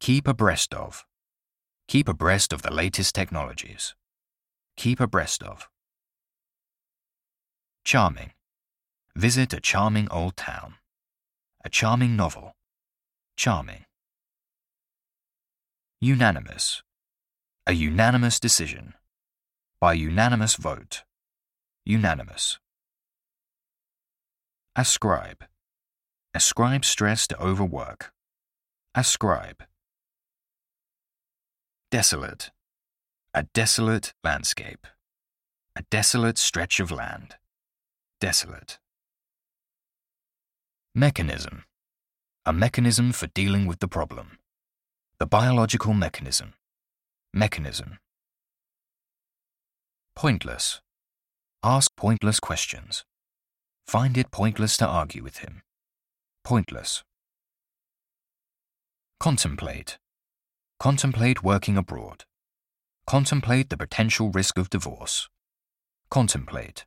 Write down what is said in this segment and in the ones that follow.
Keep abreast of. Keep abreast of the latest technologies. Keep abreast of. Charming. Visit a charming old town. A charming novel. Charming. Unanimous. A unanimous decision. By unanimous vote. Unanimous. Ascribe. Ascribe stress to overwork. Ascribe. Desolate. A desolate landscape. A desolate stretch of land. Desolate. Mechanism. A mechanism for dealing with the problem. The biological mechanism. Mechanism. Pointless. Ask pointless questions. Find it pointless to argue with him. Pointless. Contemplate. Contemplate working abroad. Contemplate the potential risk of divorce. Contemplate.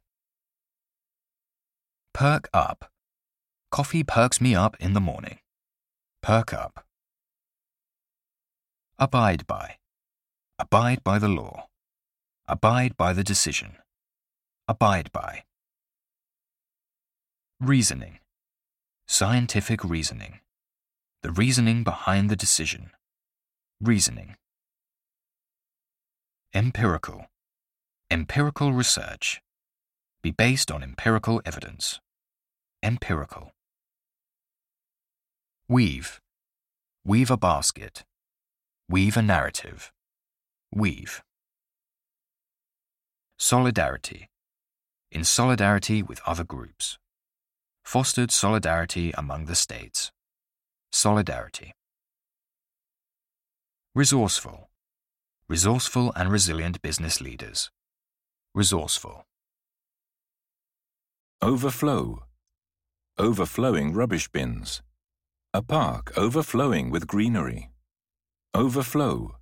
Perk up. Coffee perks me up in the morning. Perk up. Abide by. Abide by the law. Abide by the decision. Abide by. Reasoning. Scientific reasoning. The reasoning behind the decision. Reasoning. Empirical. Empirical research. Be based on empirical evidence. Empirical. Weave. Weave a basket. Weave a narrative. Weave. Solidarity. In solidarity with other groups. Fostered solidarity among the states. Solidarity. Resourceful. Resourceful and resilient business leaders. Resourceful. Overflow. Overflowing rubbish bins. A park overflowing with greenery. Overflow.